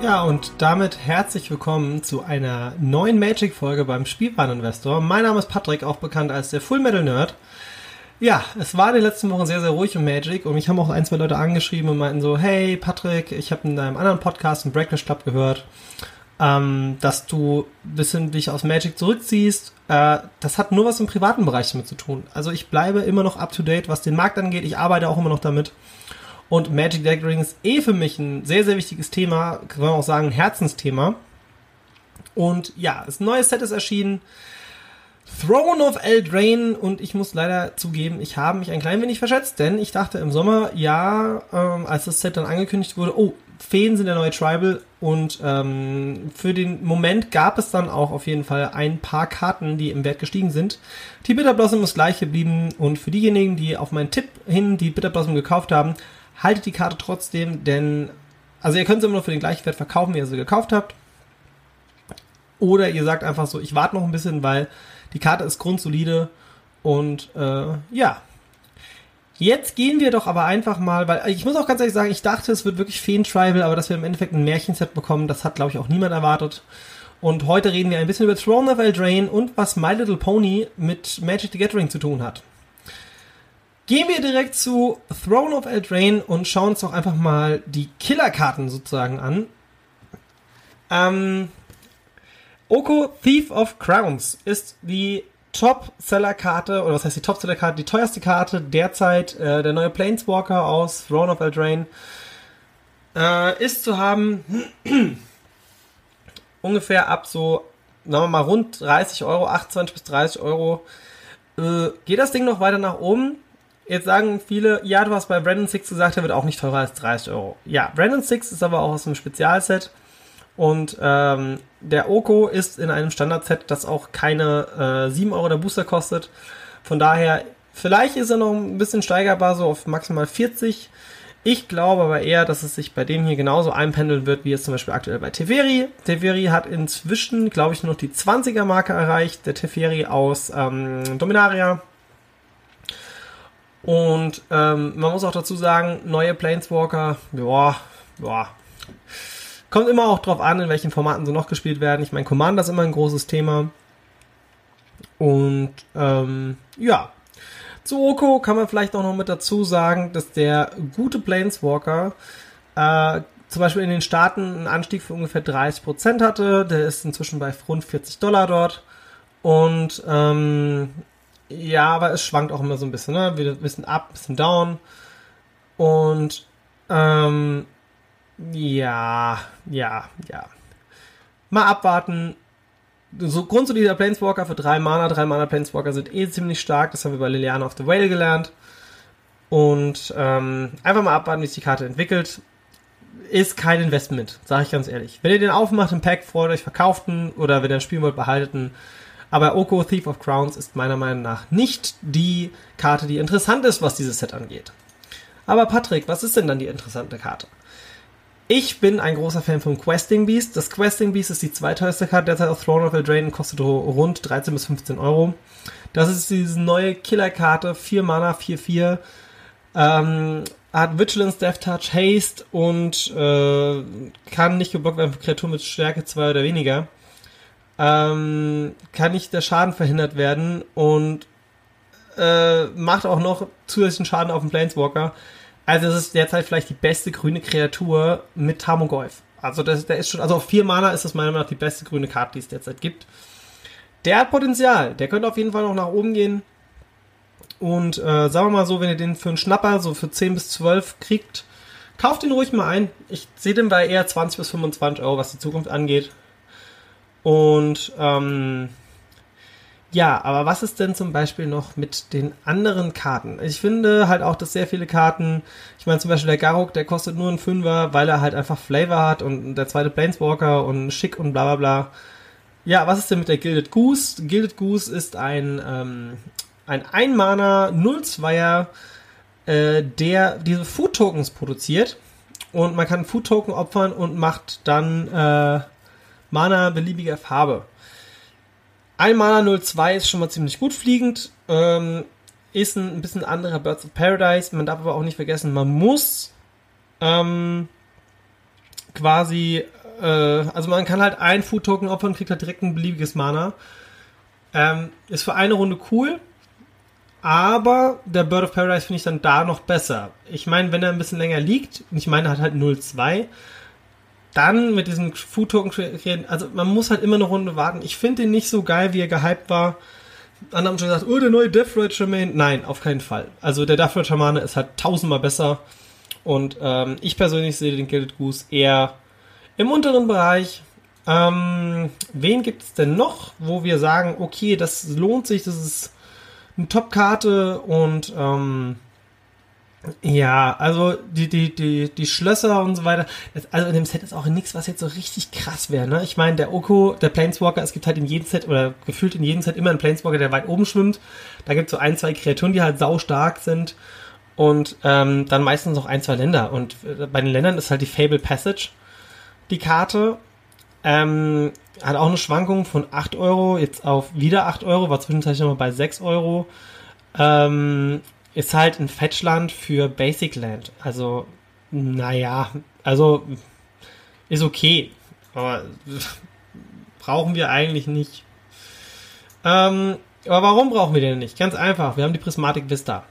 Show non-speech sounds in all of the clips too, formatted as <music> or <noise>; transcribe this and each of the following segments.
Ja, und damit herzlich willkommen zu einer neuen Magic-Folge beim Spielwareninvestor. Mein Name ist Patrick, auch bekannt als der Full Metal Nerd. Ja, es war in den letzten Wochen sehr, sehr ruhig um Magic und mich haben auch ein, zwei Leute angeschrieben und meinten so, hey Patrick, ich habe in deinem anderen Podcast, im Breakfast Club, gehört, ähm, dass du ein bisschen dich aus Magic zurückziehst. Äh, das hat nur was im privaten Bereich damit zu tun. Also ich bleibe immer noch up-to-date, was den Markt angeht. Ich arbeite auch immer noch damit. Und Magic the Gathering ist eh für mich ein sehr, sehr wichtiges Thema, kann man auch sagen, ein Herzensthema. Und ja, das neue Set ist erschienen. Throne of Eldraine und ich muss leider zugeben, ich habe mich ein klein wenig verschätzt, denn ich dachte im Sommer, ja, ähm, als das Set dann angekündigt wurde, oh, Feen sind der neue Tribal und ähm, für den Moment gab es dann auch auf jeden Fall ein paar Karten, die im Wert gestiegen sind. Die Bitter Blossom ist gleich geblieben und für diejenigen, die auf meinen Tipp hin die Bitter Blossom gekauft haben, haltet die Karte trotzdem, denn, also ihr könnt sie immer noch für den gleichen Wert verkaufen, wie ihr sie gekauft habt. Oder ihr sagt einfach so, ich warte noch ein bisschen, weil die Karte ist grundsolide und äh, ja. Jetzt gehen wir doch aber einfach mal, weil ich muss auch ganz ehrlich sagen, ich dachte, es wird wirklich Feen-Tribal, aber dass wir im Endeffekt ein Märchenset bekommen, das hat, glaube ich, auch niemand erwartet. Und heute reden wir ein bisschen über Throne of Eldraine und was My Little Pony mit Magic the Gathering zu tun hat. Gehen wir direkt zu Throne of Eldraine und schauen uns doch einfach mal die Killerkarten sozusagen an. Ähm, Oko Thief of Crowns ist die Top-Seller-Karte, oder was heißt die Top-Seller-Karte? Die teuerste Karte derzeit, äh, der neue Planeswalker aus Throne of Eldraine, äh, ist zu haben <clears throat> ungefähr ab so, sagen wir mal, rund 30 Euro, 28 bis 30 Euro. Äh, geht das Ding noch weiter nach oben? Jetzt sagen viele, ja, du hast bei Brandon Six gesagt, der wird auch nicht teurer als 30 Euro. Ja, Brandon Six ist aber auch aus einem Spezialset. Und ähm, der Oko ist in einem Standardset, das auch keine äh, 7 Euro der Booster kostet. Von daher, vielleicht ist er noch ein bisschen steigerbar, so auf maximal 40. Ich glaube aber eher, dass es sich bei dem hier genauso einpendeln wird, wie es zum Beispiel aktuell bei Teferi. Teferi hat inzwischen, glaube ich, nur noch die 20er Marke erreicht. Der Teferi aus ähm, Dominaria. Und ähm, man muss auch dazu sagen, neue Planeswalker, ja, ja. Kommt immer auch drauf an, in welchen Formaten sie noch gespielt werden. Ich meine, Commander ist immer ein großes Thema. Und ähm, ja, zu Oko kann man vielleicht auch noch mit dazu sagen, dass der gute Planeswalker äh, zum Beispiel in den Staaten einen Anstieg für ungefähr 30% hatte. Der ist inzwischen bei rund 40 Dollar dort. Und ähm, ja, aber es schwankt auch immer so ein bisschen, ne? Ein bisschen ein bisschen down. Und ähm, ja, ja, ja. Mal abwarten. So grundsolider Planeswalker für drei Mana. Drei Mana Planeswalker sind eh ziemlich stark. Das haben wir bei Liliana of the Whale gelernt. Und ähm, einfach mal abwarten, wie sich die Karte entwickelt. Ist kein Investment, sage ich ganz ehrlich. Wenn ihr den aufmacht im Pack, freut euch, verkauften oder wenn ihr ein Spiel wollt, behalten. Aber Oko Thief of Crowns ist meiner Meinung nach nicht die Karte, die interessant ist, was dieses Set angeht. Aber Patrick, was ist denn dann die interessante Karte? Ich bin ein großer Fan vom Questing Beast. Das Questing Beast ist die zweiteuerste Karte derzeit auf Throne of Eldraine und kostet rund 13 bis 15 Euro. Das ist diese neue Killer-Karte, 4 Mana, 4-4. Ähm, hat Vigilance, Death Touch, Haste und äh, kann nicht geblockt werden für Kreaturen mit Stärke 2 oder weniger ähm, kann nicht der Schaden verhindert werden und äh, macht auch noch zusätzlichen Schaden auf den Planeswalker. Also es ist derzeit vielleicht die beste grüne Kreatur mit Tarmogoyf. Also das, der ist schon, also auf vier Mana ist das meiner Meinung nach die beste grüne Karte, die es derzeit gibt. Der hat Potenzial, der könnte auf jeden Fall noch nach oben gehen. Und äh, sagen wir mal so, wenn ihr den für einen Schnapper so für 10 bis 12 kriegt, kauft ihn ruhig mal ein. Ich sehe den bei eher 20 bis 25 Euro, was die Zukunft angeht. Und ähm, ja, aber was ist denn zum Beispiel noch mit den anderen Karten? Ich finde halt auch, dass sehr viele Karten, ich meine zum Beispiel der Garok, der kostet nur einen Fünfer, weil er halt einfach Flavor hat und der zweite Planeswalker und schick und bla bla bla. Ja, was ist denn mit der Gilded Goose? Gilded Goose ist ein, ähm, ein Einmaner 0-2er, äh, der diese Food Tokens produziert und man kann Food Token opfern und macht dann äh, Mana beliebiger Farbe. Ein Mana 02 ist schon mal ziemlich gut fliegend. Ähm, ist ein, ein, bisschen anderer Birds of Paradise. Man darf aber auch nicht vergessen, man muss ähm, quasi, äh, also man kann halt ein Food Token opfern kriegt halt direkt ein beliebiges Mana. Ähm, ist für eine Runde cool, aber der Bird of Paradise finde ich dann da noch besser. Ich meine, wenn er ein bisschen länger liegt, ich meine, er hat halt 0,2, dann mit diesen Food Token kreieren, also man muss halt immer eine Runde warten. Ich finde den nicht so geil, wie er gehypt war. Andere haben schon gesagt, oh, der neue Death Ray Shamaine. Nein, auf keinen Fall. Also der Death Ray Shamane ist halt tausendmal besser. Und ähm, ich persönlich sehe den Gilded Goose eher im unteren Bereich. Ähm, wen gibt es denn noch, wo wir sagen, okay, das lohnt sich, das ist eine Top-Karte und ähm, ja, also die, die, die, die Schlösser und so weiter. also in dem Set ist auch nichts, was jetzt so richtig krass wäre. Ne? Ich meine, der Oko, der Planeswalker, es gibt halt in jedem Set oder gefühlt in jedem Set immer einen Planeswalker, der weit oben schwimmt. Da gibt es so ein, zwei Kreaturen, die halt sau stark sind. Und ähm, dann meistens noch ein, zwei Länder. Und äh, bei den Ländern ist halt die Fable Passage die Karte. Ähm, hat auch eine Schwankung von 8 Euro, jetzt auf wieder 8 Euro, war zwischenzeitlich nochmal bei 6 Euro. Ähm, ist halt ein Fetchland für Basic Land. Also, naja, also ist okay. Aber <laughs> brauchen wir eigentlich nicht. Ähm, aber warum brauchen wir den nicht? Ganz einfach. Wir haben die Prismatic Vista.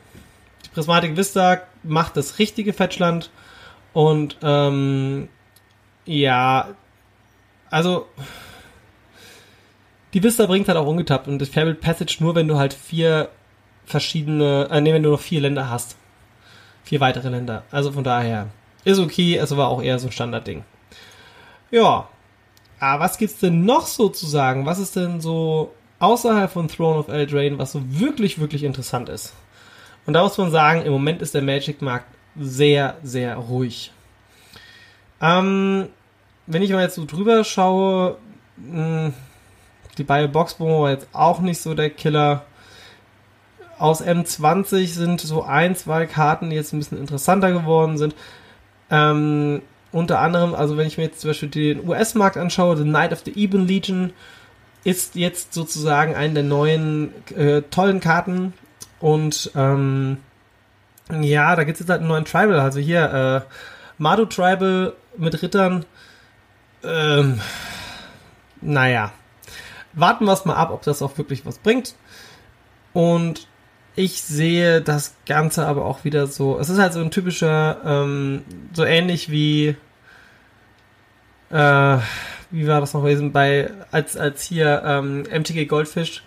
Die Prismatic Vista macht das richtige Fetchland und ähm, ja, also die Vista bringt halt auch ungetappt und das Fabled Passage nur, wenn du halt vier verschiedene, äh, nee, wenn du noch vier Länder hast. Vier weitere Länder. Also von daher ist okay, es war auch eher so ein Standardding. Ja. Aber was gibt's denn noch so zu sagen? Was ist denn so außerhalb von Throne of Eldraine, was so wirklich, wirklich interessant ist? Und da muss man sagen, im Moment ist der Magic-Markt sehr, sehr ruhig. Ähm, wenn ich mal jetzt so drüber schaue, mh, die Bio Boxbow war jetzt auch nicht so der Killer. Aus M20 sind so ein, zwei Karten, die jetzt ein bisschen interessanter geworden sind. Ähm, unter anderem, also wenn ich mir jetzt zum Beispiel den US-Markt anschaue, The Knight of the Eben Legion ist jetzt sozusagen eine der neuen äh, tollen Karten. Und ähm, ja, da gibt es jetzt halt einen neuen Tribal. Also hier, äh, Madu Tribal mit Rittern. Ähm, naja, warten wir es mal ab, ob das auch wirklich was bringt. Und ich sehe das Ganze aber auch wieder so. Es ist halt so ein typischer, ähm, so ähnlich wie, äh, wie war das noch gewesen, bei, als, als hier ähm, MTG Goldfish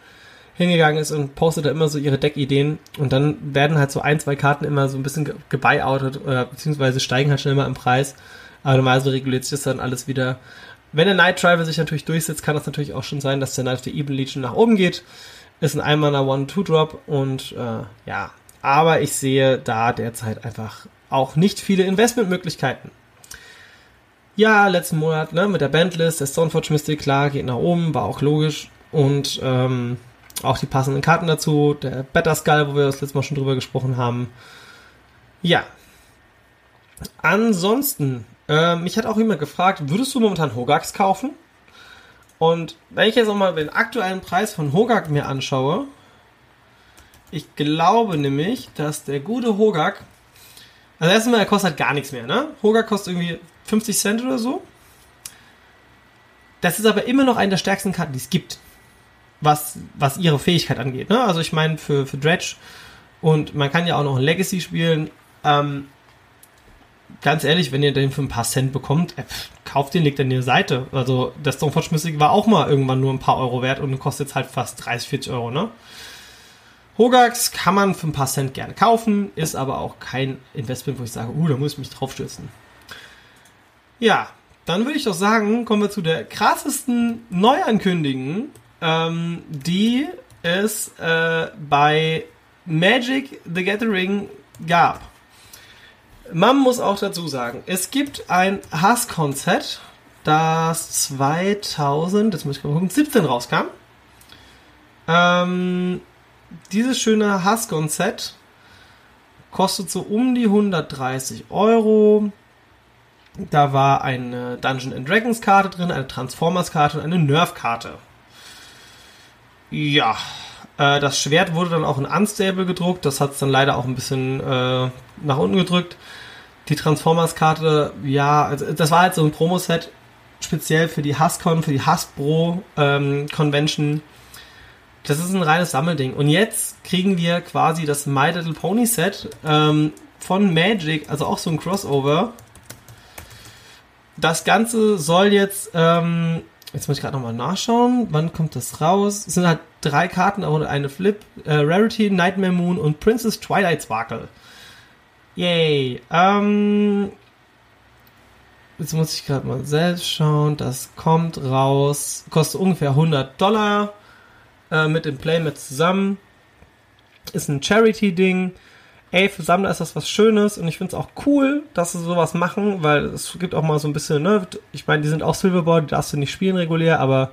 hingegangen ist und postet da immer so ihre Deckideen und dann werden halt so ein, zwei Karten immer so ein bisschen gebuyoutet oder beziehungsweise steigen halt schon immer im Preis. Aber normalerweise reguliert sich das dann alles wieder wenn der Night Driver sich natürlich durchsetzt, kann das natürlich auch schon sein, dass der Night of the Evil Legion nach oben geht. Ist ein Einmaler One-Two-Drop und äh, ja, aber ich sehe da derzeit einfach auch nicht viele Investmentmöglichkeiten. Ja, letzten Monat ne, mit der Bandlist, der Stoneforge Mystic, klar, geht nach oben, war auch logisch. Und ähm, auch die passenden Karten dazu, der Better Skull, wo wir das letzte Mal schon drüber gesprochen haben. Ja. Ansonsten ähm, mich hat auch jemand gefragt, würdest du momentan Hogax kaufen? Und wenn ich jetzt nochmal den aktuellen Preis von Hogak mir anschaue, ich glaube nämlich, dass der gute Hogak, also erstmal, er kostet halt gar nichts mehr, ne? Hogak kostet irgendwie 50 Cent oder so. Das ist aber immer noch eine der stärksten Karten, die es gibt. Was, was ihre Fähigkeit angeht, ne? Also ich meine, für, für Dredge und man kann ja auch noch ein Legacy spielen. Ähm, ganz ehrlich, wenn ihr den für ein paar Cent bekommt, äh, kauft den, legt in die Seite. Also der Stoneforge Mystic war auch mal irgendwann nur ein paar Euro wert und kostet jetzt halt fast 30, 40 Euro, ne? Hogax kann man für ein paar Cent gerne kaufen, ist aber auch kein Investment, wo ich sage, uh, da muss ich mich draufstürzen. Ja, dann würde ich doch sagen, kommen wir zu der krassesten Neuankündigung, ähm, die es äh, bei Magic the Gathering gab. Man muss auch dazu sagen, es gibt ein Haskon-Set, das 2000, das muss ich mal gucken, 17 rauskam. Ähm, dieses schöne Haskon-Set kostet so um die 130 Euro. Da war eine Dungeon and Dragons Karte drin, eine Transformers Karte und eine Nerf Karte. Ja, äh, das Schwert wurde dann auch in Unstable gedruckt. Das hat es dann leider auch ein bisschen äh, nach unten gedrückt. Die Transformers-Karte, ja, also das war halt so ein Promo-Set, speziell für die Hascon, für die Hasbro ähm, Convention. Das ist ein reines Sammelding. Und jetzt kriegen wir quasi das My Little Pony Set ähm, von Magic, also auch so ein Crossover. Das Ganze soll jetzt, ähm, jetzt muss ich gerade nochmal nachschauen, wann kommt das raus? Es sind halt drei Karten, aber eine Flip, äh, Rarity, Nightmare Moon und Princess Twilight Sparkle. Yay. Ähm, jetzt muss ich gerade mal selbst schauen. Das kommt raus. Kostet ungefähr 100 Dollar äh, mit dem Playmat zusammen. Ist ein Charity-Ding. Ey, für Sammler ist das was Schönes und ich finde es auch cool, dass sie sowas machen, weil es gibt auch mal so ein bisschen, ne, ich meine, die sind auch Silverboard, die darfst du nicht spielen regulär, aber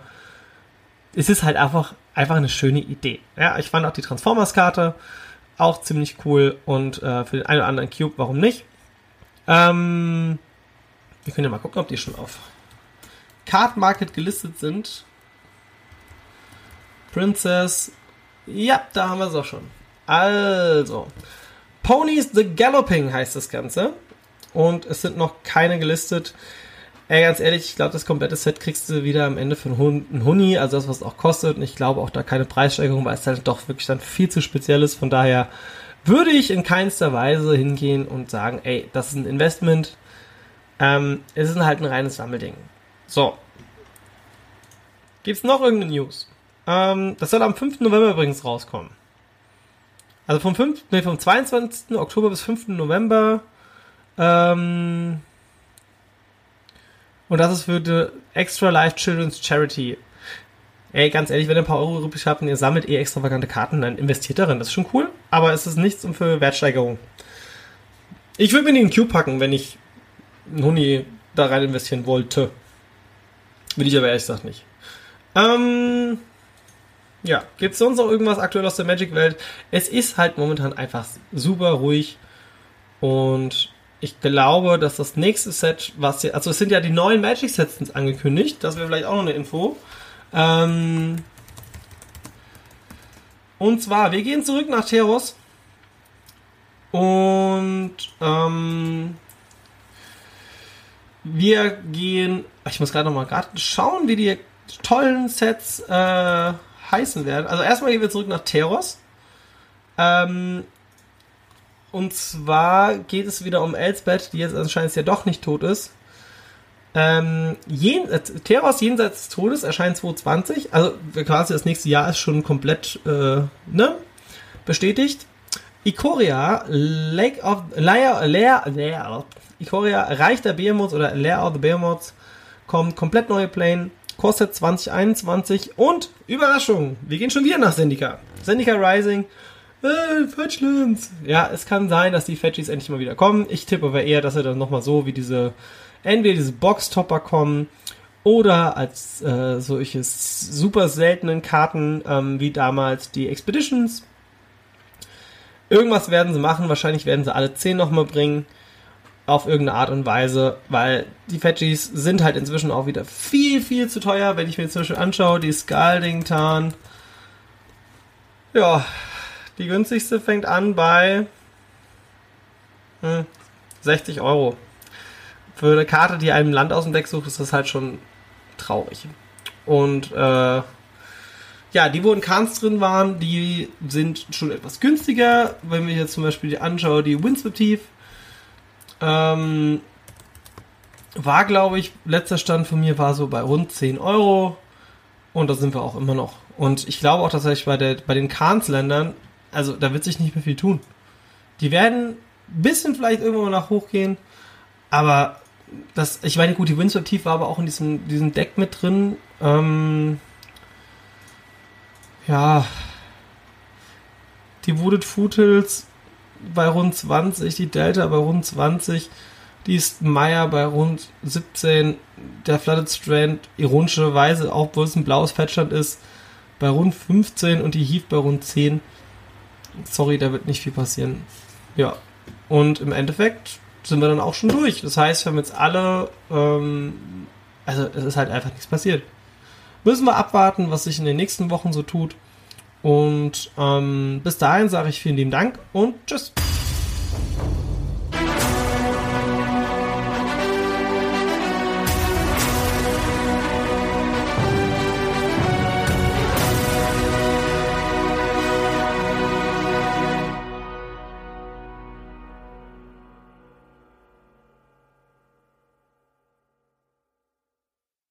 es ist halt einfach, einfach eine schöne Idee. Ja, ich fand auch die Transformers-Karte auch ziemlich cool und äh, für den einen oder anderen Cube, warum nicht? Ähm, wir können ja mal gucken, ob die schon auf Card Market gelistet sind. Princess. Ja, da haben wir es auch schon. Also, Ponies the Galloping heißt das Ganze. Und es sind noch keine gelistet. Ey, ganz ehrlich, ich glaube, das komplette Set kriegst du wieder am Ende für einen Huni, also das, was es auch kostet. Und ich glaube auch da keine Preissteigerung, weil es halt doch wirklich dann viel zu speziell ist. Von daher würde ich in keinster Weise hingehen und sagen, ey, das ist ein Investment. Ähm, es ist halt ein reines Sammelding. So. Gibt's noch irgendeine News? Ähm, das soll am 5. November übrigens rauskommen. Also vom 5, nee, vom 22. Oktober bis 5. November. Ähm, und das ist für die Extra Life Children's Charity. Ey, ganz ehrlich, wenn ihr ein paar Euro übrig habt und ihr sammelt eh extravagante Karten, dann investiert darin. Das ist schon cool, aber es ist nichts für Wertsteigerung. Ich würde mir den Q packen, wenn ich einen Huni da rein investieren wollte. Will ich aber ehrlich gesagt nicht. Ähm, ja, gibt es sonst noch irgendwas aktuell aus der Magic-Welt? Es ist halt momentan einfach super ruhig und ich glaube, dass das nächste Set, was hier, also es sind ja die neuen Magic-Sets angekündigt, das wäre vielleicht auch noch eine Info. Ähm, und zwar, wir gehen zurück nach Teros und ähm, wir gehen, ich muss gerade noch mal gerade schauen, wie die tollen Sets äh, heißen werden. Also erstmal gehen wir zurück nach Teros. Ähm, und zwar geht es wieder um Elsbeth, die jetzt anscheinend ja doch nicht tot ist. Ähm, jen, äh, Teros jenseits des Todes erscheint 2020. Also quasi das nächste Jahr ist schon komplett äh, ne, bestätigt. Ikoria, Lake of Lair, Lair, Lair, Ikoria, Reich der Behemoths oder Lair of the Behemoths kommt komplett neue Plane, kostet 2021 und Überraschung, wir gehen schon wieder nach Sendika. Sendika Rising, äh, Fetchlands. Ja, es kann sein, dass die Fetchies endlich mal wieder kommen. Ich tippe aber eher, dass sie dann nochmal so wie diese, entweder diese Box-Topper kommen oder als äh, solches super seltenen Karten ähm, wie damals die Expeditions. Irgendwas werden sie machen, wahrscheinlich werden sie alle 10 nochmal bringen auf irgendeine Art und Weise, weil die Fetchies sind halt inzwischen auch wieder viel, viel zu teuer, wenn ich mir zum Beispiel anschaue, die Scalding Tarn. Ja, die günstigste fängt an bei hm, 60 Euro. Für eine Karte, die einem Land aus dem Deck sucht, ist das halt schon traurig. Und äh, ja, die, wo in Kahns drin waren, die sind schon etwas günstiger. Wenn wir jetzt zum Beispiel die anschauen, die Windsweep ähm, war, glaube ich, letzter Stand von mir war so bei rund 10 Euro. Und da sind wir auch immer noch. Und ich glaube auch tatsächlich bei, der, bei den Kahns-Ländern, also da wird sich nicht mehr viel tun. Die werden ein bisschen vielleicht irgendwann mal nach hoch gehen. Aber das, ich meine, gut, die Windsweep Tief war aber auch in diesem, diesem Deck mit drin. Ähm, ja, die Wooded Foothills bei rund 20, die Delta bei rund 20, die ist Meyer bei rund 17, der Flooded Strand ironischerweise, obwohl es ein blaues Fettstand ist, bei rund 15 und die Heave bei rund 10. Sorry, da wird nicht viel passieren. Ja, und im Endeffekt sind wir dann auch schon durch. Das heißt, wir haben jetzt alle, ähm, also es ist halt einfach nichts passiert. Müssen wir abwarten, was sich in den nächsten Wochen so tut. Und ähm, bis dahin sage ich vielen lieben Dank und tschüss.